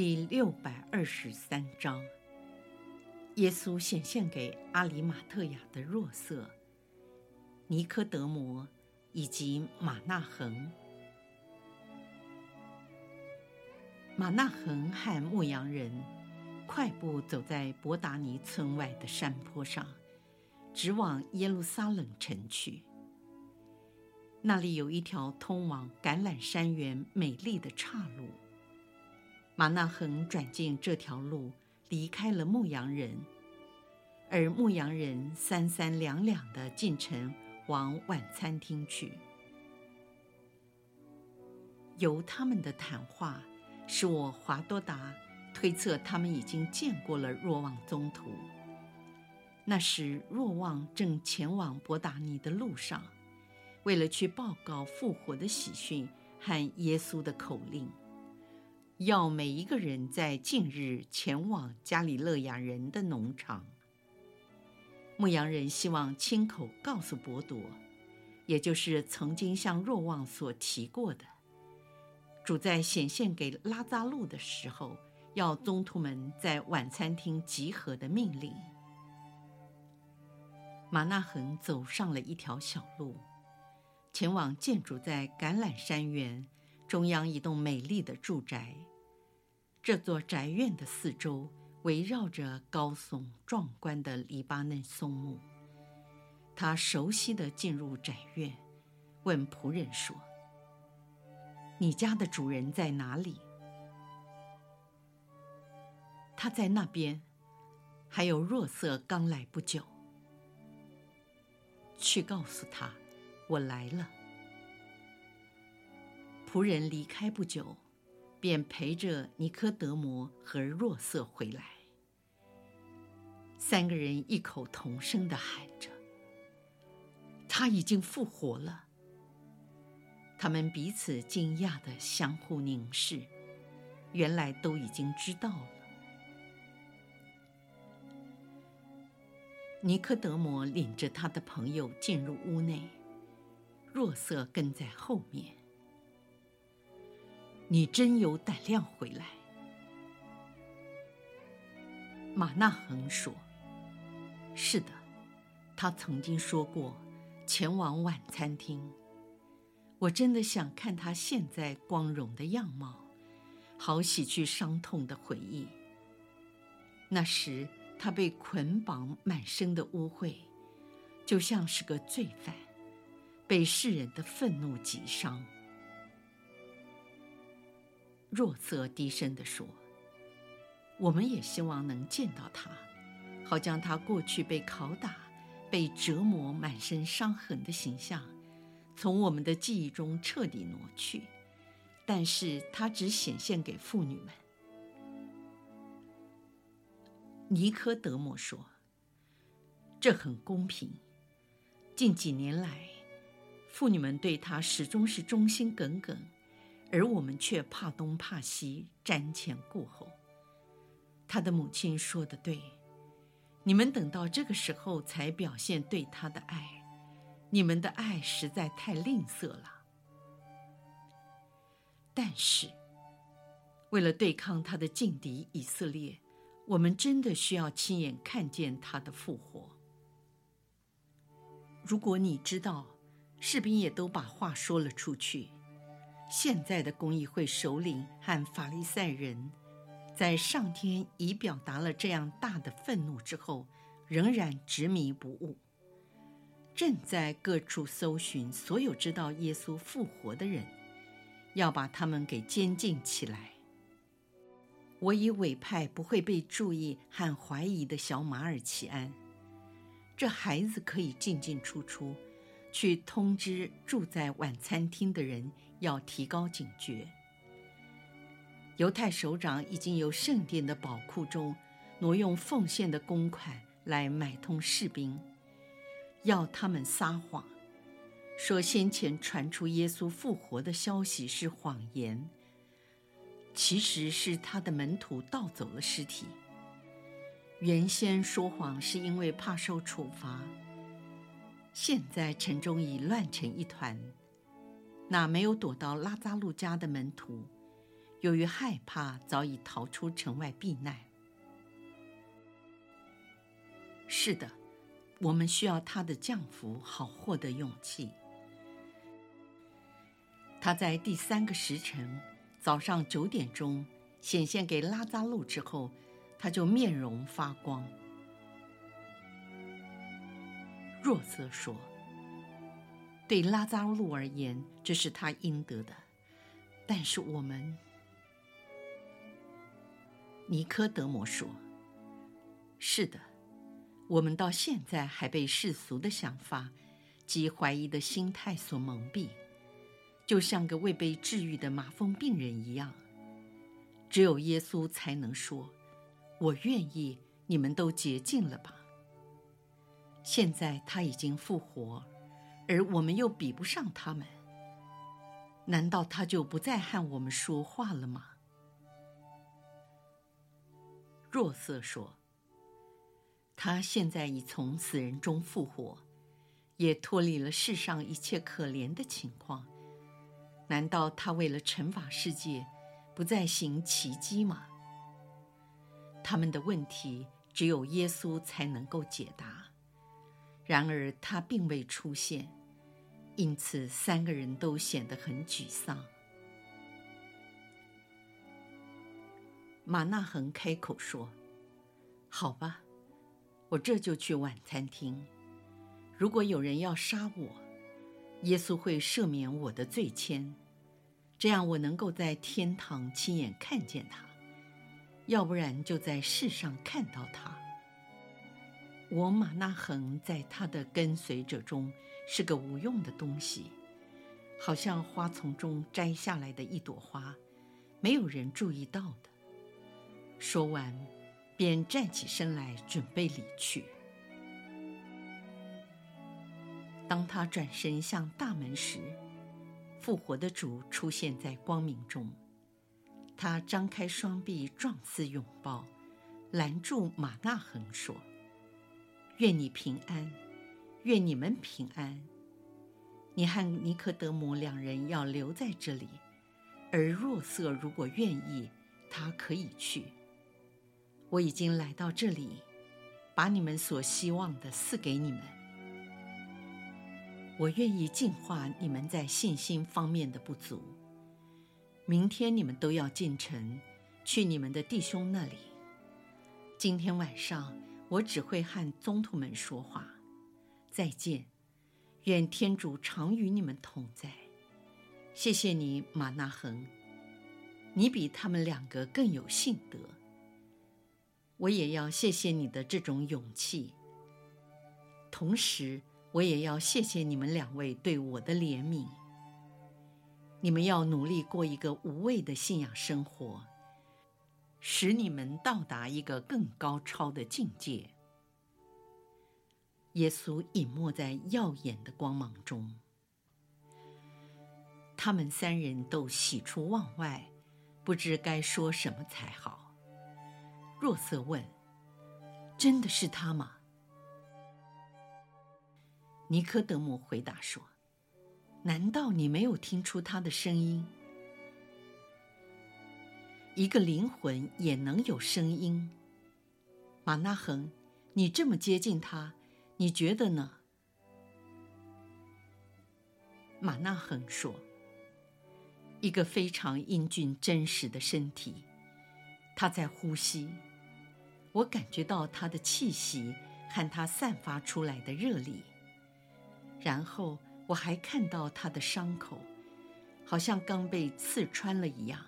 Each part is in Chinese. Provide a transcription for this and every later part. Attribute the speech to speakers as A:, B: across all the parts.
A: 第六百二十三章，耶稣显现给阿里马特亚的若瑟、尼科德摩以及马纳恒。马纳恒和牧羊人快步走在伯达尼村外的山坡上，直往耶路撒冷城去。那里有一条通往橄榄山园美丽的岔路。马纳恒转进这条路，离开了牧羊人，而牧羊人三三两两地进城往晚餐厅去。由他们的谈话，使我华多达推测他们已经见过了若望宗徒。那时，若望正前往伯达尼的路上，为了去报告复活的喜讯和耶稣的口令。要每一个人在近日前往加里勒亚人的农场。牧羊人希望亲口告诉伯多，也就是曾经向若望所提过的，主在显现给拉扎路的时候，要宗徒们在晚餐厅集合的命令。马纳恒走上了一条小路，前往建筑在橄榄山园中央一栋美丽的住宅。这座宅院的四周围绕着高耸壮观的黎巴嫩松木。他熟悉地进入宅院，问仆人说：“你家的主人在哪里？”他在那边，还有若瑟刚来不久。去告诉他，我来了。仆人离开不久。便陪着尼科德摩和若瑟回来，三个人异口同声地喊着：“他已经复活了。”他们彼此惊讶地相互凝视，原来都已经知道了。尼科德摩领着他的朋友进入屋内，若瑟跟在后面。你真有胆量回来，马纳恒说：“是的，他曾经说过前往晚餐厅。我真的想看他现在光荣的样貌，好洗去伤痛的回忆。那时他被捆绑，满身的污秽，就像是个罪犯，被世人的愤怒击伤。”若瑟低声地说：“我们也希望能见到他，好将他过去被拷打、被折磨、满身伤痕的形象，从我们的记忆中彻底挪去。但是他只显现给妇女们。”尼科德莫说：“这很公平。近几年来，妇女们对他始终是忠心耿耿。”而我们却怕东怕西，瞻前顾后。他的母亲说的对，你们等到这个时候才表现对他的爱，你们的爱实在太吝啬了。但是，为了对抗他的劲敌以色列，我们真的需要亲眼看见他的复活。如果你知道，士兵也都把话说了出去。现在的公议会首领和法利赛人，在上天已表达了这样大的愤怒之后，仍然执迷不悟，正在各处搜寻所有知道耶稣复活的人，要把他们给监禁起来。我已委派不会被注意和怀疑的小马尔奇安，这孩子可以进进出出，去通知住在晚餐厅的人。要提高警觉。犹太首长已经由圣殿的宝库中挪用奉献的公款来买通士兵，要他们撒谎，说先前传出耶稣复活的消息是谎言，其实是他的门徒盗走了尸体。原先说谎是因为怕受处罚，现在城中已乱成一团。那没有躲到拉扎路家的门徒，由于害怕，早已逃出城外避难。是的，我们需要他的降服，好获得勇气。他在第三个时辰，早上九点钟显现给拉扎路之后。他就面容发光。若瑟说：“对拉扎路而言，这是他应得的；但是我们……”尼科德摩说：“是的，我们到现在还被世俗的想法及怀疑的心态所蒙蔽，就像个未被治愈的麻风病人一样。只有耶稣才能说。”我愿意，你们都洁净了吧。现在他已经复活，而我们又比不上他们，难道他就不再和我们说话了吗？若瑟说：“他现在已从死人中复活，也脱离了世上一切可怜的情况。难道他为了惩罚世界，不再行奇迹吗？”他们的问题只有耶稣才能够解答，然而他并未出现，因此三个人都显得很沮丧。马纳恒开口说：“好吧，我这就去晚餐厅。如果有人要杀我，耶稣会赦免我的罪愆，这样我能够在天堂亲眼看见他。”要不然就在世上看到他。我马纳恒在他的跟随者中是个无用的东西，好像花丛中摘下来的一朵花，没有人注意到的。说完，便站起身来准备离去。当他转身向大门时，复活的主出现在光明中。他张开双臂，状似拥抱，拦住马纳恒说：“愿你平安，愿你们平安。你和尼科德姆两人要留在这里，而若瑟如果愿意，他可以去。我已经来到这里，把你们所希望的赐给你们。我愿意净化你们在信心方面的不足。”明天你们都要进城，去你们的弟兄那里。今天晚上我只会和宗徒们说话。再见，愿天主常与你们同在。谢谢你，马纳恒，你比他们两个更有信德。我也要谢谢你的这种勇气。同时，我也要谢谢你们两位对我的怜悯。你们要努力过一个无畏的信仰生活，使你们到达一个更高超的境界。耶稣隐没在耀眼的光芒中，他们三人都喜出望外，不知该说什么才好。若瑟问：“真的是他吗？”尼科德姆回答说。难道你没有听出他的声音？一个灵魂也能有声音。马纳恒，你这么接近他，你觉得呢？马纳恒说：“一个非常英俊真实的身体，他在呼吸，我感觉到他的气息和他散发出来的热力，然后。”我还看到他的伤口，好像刚被刺穿了一样，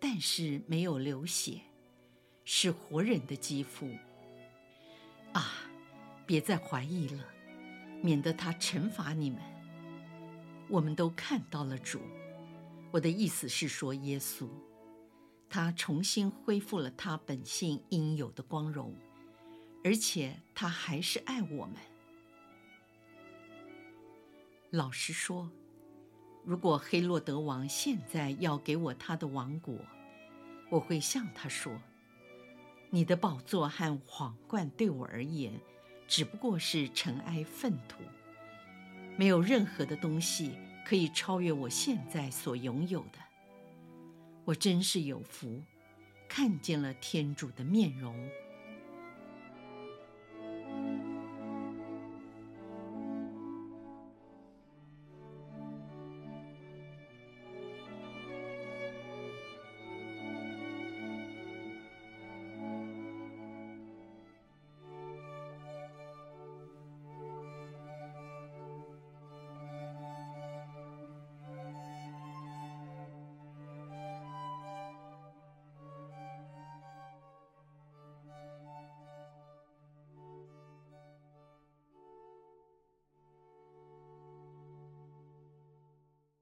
A: 但是没有流血，是活人的肌肤。啊，别再怀疑了，免得他惩罚你们。我们都看到了主，我的意思是说耶稣，他重新恢复了他本性应有的光荣，而且他还是爱我们。老实说，如果黑洛德王现在要给我他的王国，我会向他说：“你的宝座和皇冠对我而言，只不过是尘埃粪土，没有任何的东西可以超越我现在所拥有的。我真是有福，看见了天主的面容。”